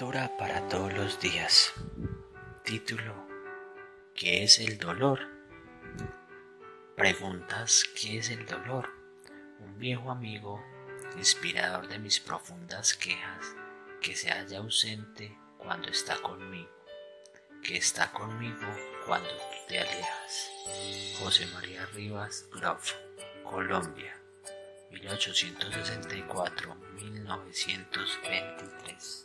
Lectura para todos los días. Título. ¿Qué es el dolor? Preguntas ¿qué es el dolor? Un viejo amigo, inspirador de mis profundas quejas, que se halla ausente cuando está conmigo, que está conmigo cuando te alejas. José María Rivas Groff, Colombia, 1864-1923.